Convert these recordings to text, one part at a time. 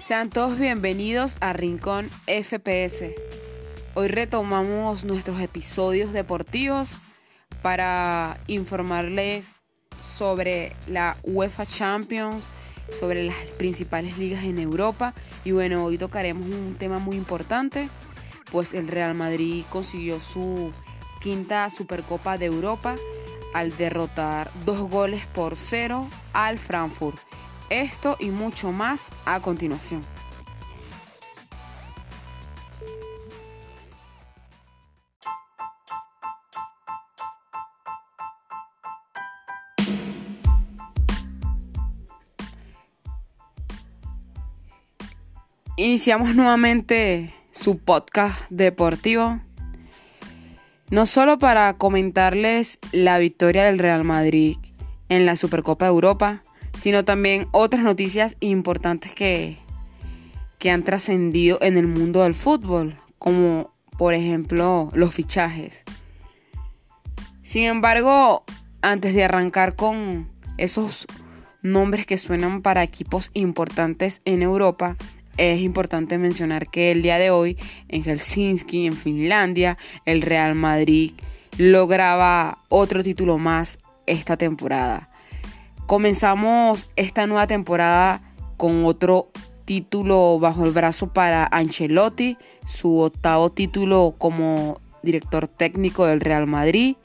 Sean todos bienvenidos a Rincón FPS. Hoy retomamos nuestros episodios deportivos para informarles sobre la UEFA Champions, sobre las principales ligas en Europa y bueno, hoy tocaremos un tema muy importante, pues el Real Madrid consiguió su quinta Supercopa de Europa al derrotar dos goles por cero al Frankfurt. Esto y mucho más a continuación. Iniciamos nuevamente su podcast deportivo. No solo para comentarles la victoria del Real Madrid en la Supercopa de Europa, sino también otras noticias importantes que, que han trascendido en el mundo del fútbol, como por ejemplo los fichajes. Sin embargo, antes de arrancar con esos nombres que suenan para equipos importantes en Europa, es importante mencionar que el día de hoy en Helsinki, en Finlandia, el Real Madrid lograba otro título más esta temporada. Comenzamos esta nueva temporada con otro título bajo el brazo para Ancelotti, su octavo título como director técnico del Real Madrid,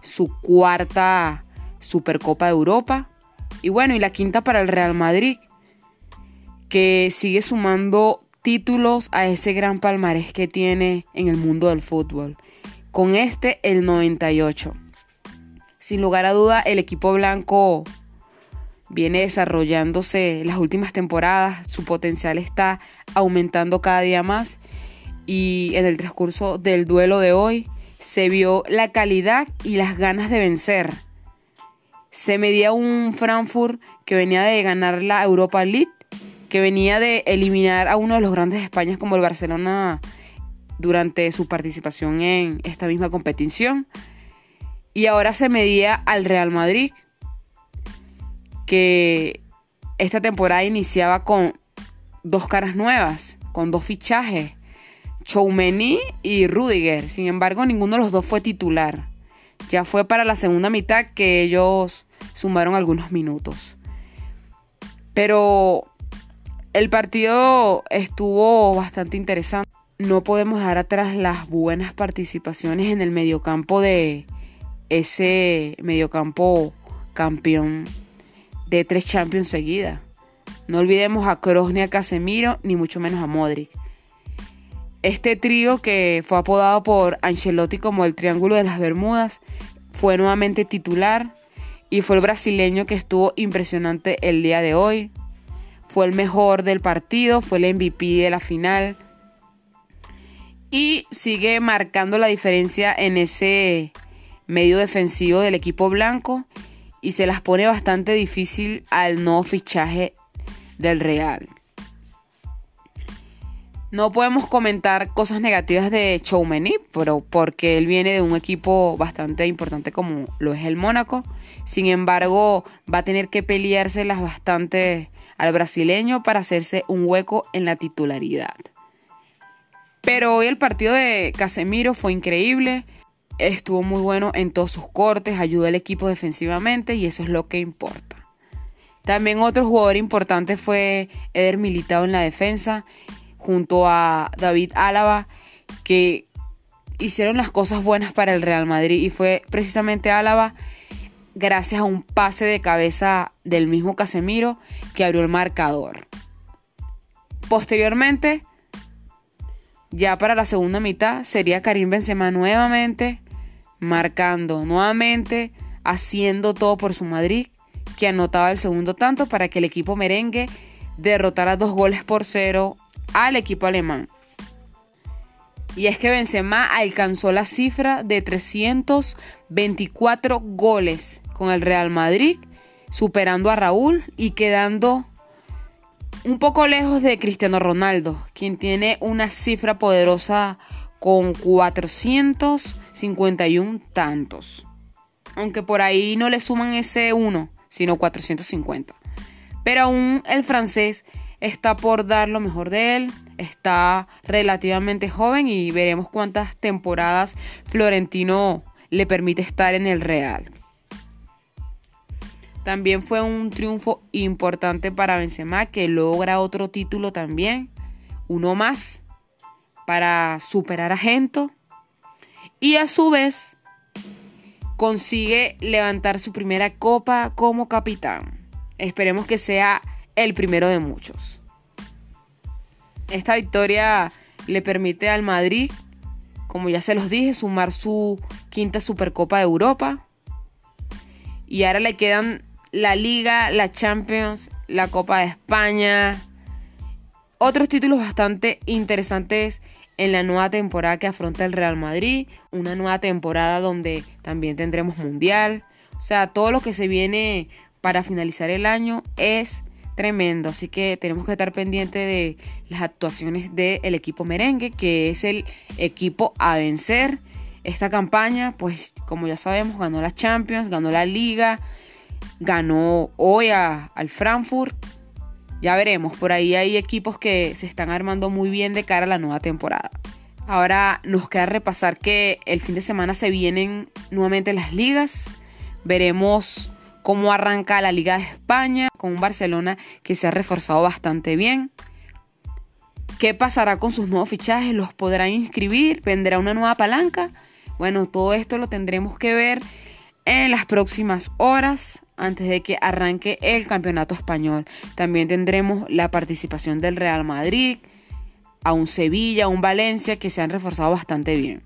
su cuarta Supercopa de Europa y bueno, y la quinta para el Real Madrid, que sigue sumando títulos a ese gran palmarés que tiene en el mundo del fútbol. Con este, el 98. Sin lugar a duda, el equipo blanco viene desarrollándose las últimas temporadas, su potencial está aumentando cada día más y en el transcurso del duelo de hoy se vio la calidad y las ganas de vencer. Se medía un Frankfurt que venía de ganar la Europa League que venía de eliminar a uno de los grandes de España como el Barcelona durante su participación en esta misma competición. Y ahora se medía al Real Madrid, que esta temporada iniciaba con dos caras nuevas, con dos fichajes, Choumeni y Rudiger. Sin embargo, ninguno de los dos fue titular. Ya fue para la segunda mitad que ellos sumaron algunos minutos. Pero el partido estuvo bastante interesante. No podemos dejar atrás las buenas participaciones en el mediocampo de ese mediocampo campeón de tres Champions seguidas. No olvidemos a Kroos ni a Casemiro, ni mucho menos a Modric. Este trío que fue apodado por Ancelotti como el Triángulo de las Bermudas fue nuevamente titular y fue el brasileño que estuvo impresionante el día de hoy fue el mejor del partido, fue el MVP de la final y sigue marcando la diferencia en ese medio defensivo del equipo blanco y se las pone bastante difícil al no fichaje del Real. No podemos comentar cosas negativas de Choumeni, pero porque él viene de un equipo bastante importante como lo es el Mónaco. Sin embargo, va a tener que peleárselas bastante al brasileño para hacerse un hueco en la titularidad. Pero hoy el partido de Casemiro fue increíble, estuvo muy bueno en todos sus cortes, ayudó al equipo defensivamente y eso es lo que importa. También otro jugador importante fue Eder Militao en la defensa, junto a David Álava, que hicieron las cosas buenas para el Real Madrid y fue precisamente Álava gracias a un pase de cabeza del mismo Casemiro que abrió el marcador. Posteriormente, ya para la segunda mitad, sería Karim Benzema nuevamente marcando, nuevamente haciendo todo por su Madrid, que anotaba el segundo tanto para que el equipo merengue derrotara dos goles por cero al equipo alemán. Y es que Benzema alcanzó la cifra de 324 goles con el Real Madrid, superando a Raúl y quedando un poco lejos de Cristiano Ronaldo, quien tiene una cifra poderosa con 451 tantos. Aunque por ahí no le suman ese 1, sino 450. Pero aún el francés está por dar lo mejor de él, está relativamente joven y veremos cuántas temporadas Florentino le permite estar en el Real. También fue un triunfo importante para Benzema que logra otro título también, uno más para superar a Gento y a su vez consigue levantar su primera copa como capitán. Esperemos que sea el primero de muchos. Esta victoria le permite al Madrid, como ya se los dije, sumar su quinta Supercopa de Europa. Y ahora le quedan la Liga, la Champions, la Copa de España. Otros títulos bastante interesantes en la nueva temporada que afronta el Real Madrid. Una nueva temporada donde también tendremos Mundial. O sea, todo lo que se viene para finalizar el año es tremendo. Así que tenemos que estar pendientes de las actuaciones del equipo merengue, que es el equipo a vencer. Esta campaña, pues como ya sabemos, ganó la Champions, ganó la Liga, ganó hoy al Frankfurt. Ya veremos, por ahí hay equipos que se están armando muy bien de cara a la nueva temporada. Ahora nos queda repasar que el fin de semana se vienen nuevamente las ligas. Veremos cómo arranca la Liga de España con un Barcelona que se ha reforzado bastante bien. ¿Qué pasará con sus nuevos fichajes? ¿Los podrán inscribir? ¿Vendrá una nueva palanca? Bueno, todo esto lo tendremos que ver en las próximas horas antes de que arranque el campeonato español. También tendremos la participación del Real Madrid, a un Sevilla, a un Valencia que se han reforzado bastante bien.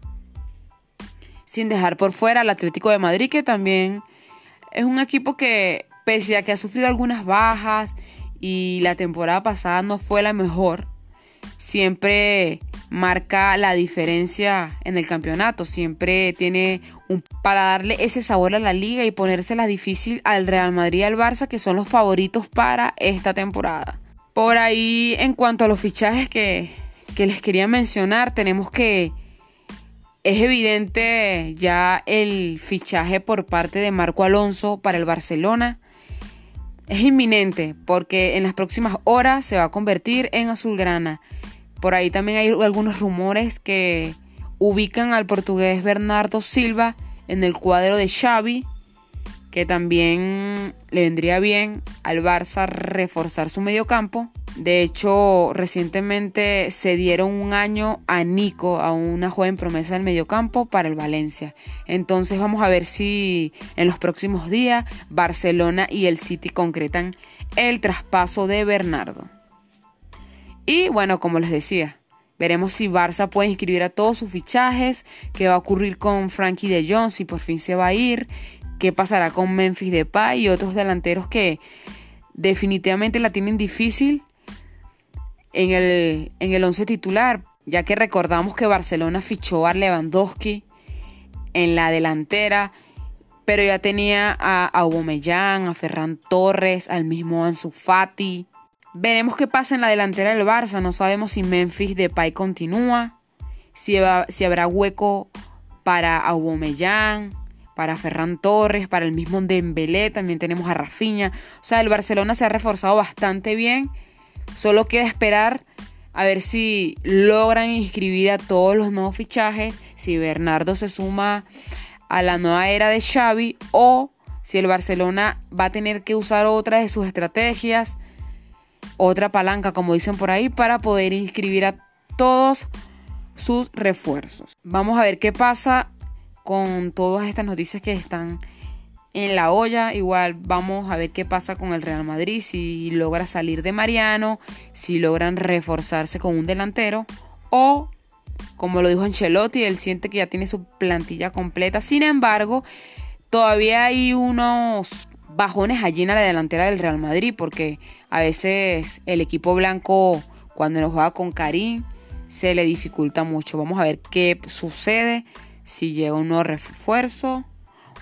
Sin dejar por fuera al Atlético de Madrid que también es un equipo que pese a que ha sufrido algunas bajas y la temporada pasada no fue la mejor, siempre marca la diferencia en el campeonato. Siempre tiene para darle ese sabor a la liga y ponérsela difícil al Real Madrid y al Barça, que son los favoritos para esta temporada. Por ahí, en cuanto a los fichajes que, que les quería mencionar, tenemos que es evidente ya el fichaje por parte de Marco Alonso para el Barcelona. Es inminente porque en las próximas horas se va a convertir en azulgrana. Por ahí también hay algunos rumores que ubican al portugués Bernardo Silva en el cuadro de Xavi, que también le vendría bien al Barça reforzar su mediocampo. De hecho, recientemente se dieron un año a Nico, a una joven promesa del mediocampo para el Valencia. Entonces vamos a ver si en los próximos días Barcelona y el City concretan el traspaso de Bernardo. Y bueno, como les decía, veremos si Barça puede inscribir a todos sus fichajes, qué va a ocurrir con Frankie de Jong, si por fin se va a ir, qué pasará con Memphis Depay y otros delanteros que definitivamente la tienen difícil en el, en el once titular, ya que recordamos que Barcelona fichó a Lewandowski en la delantera, pero ya tenía a Aubameyang, a Ferran Torres, al mismo Ansu Fati, Veremos qué pasa en la delantera del Barça. No sabemos si Memphis Depay continúa, si, si habrá hueco para Aubameyang, para Ferran Torres, para el mismo Dembélé. También tenemos a Rafinha. O sea, el Barcelona se ha reforzado bastante bien. Solo queda esperar a ver si logran inscribir a todos los nuevos fichajes, si Bernardo se suma a la nueva era de Xavi o si el Barcelona va a tener que usar otra de sus estrategias otra palanca, como dicen por ahí, para poder inscribir a todos sus refuerzos. Vamos a ver qué pasa con todas estas noticias que están en la olla. Igual vamos a ver qué pasa con el Real Madrid, si logra salir de Mariano, si logran reforzarse con un delantero o como lo dijo Ancelotti, él siente que ya tiene su plantilla completa. Sin embargo, todavía hay unos bajones allí en la delantera del Real Madrid, porque a veces el equipo blanco, cuando nos juega con Karim, se le dificulta mucho. Vamos a ver qué sucede si llega un nuevo refuerzo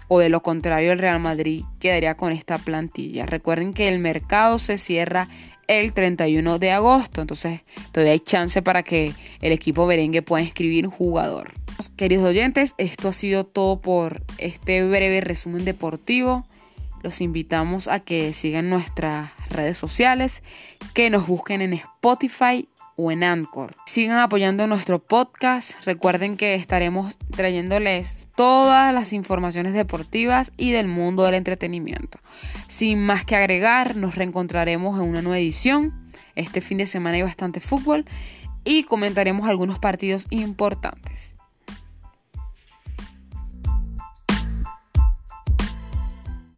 o de lo contrario el Real Madrid quedaría con esta plantilla. Recuerden que el mercado se cierra el 31 de agosto, entonces todavía hay chance para que el equipo merengue pueda inscribir jugador. Queridos oyentes, esto ha sido todo por este breve resumen deportivo. Los invitamos a que sigan nuestras redes sociales, que nos busquen en Spotify o en Anchor. Sigan apoyando nuestro podcast. Recuerden que estaremos trayéndoles todas las informaciones deportivas y del mundo del entretenimiento. Sin más que agregar, nos reencontraremos en una nueva edición. Este fin de semana hay bastante fútbol y comentaremos algunos partidos importantes.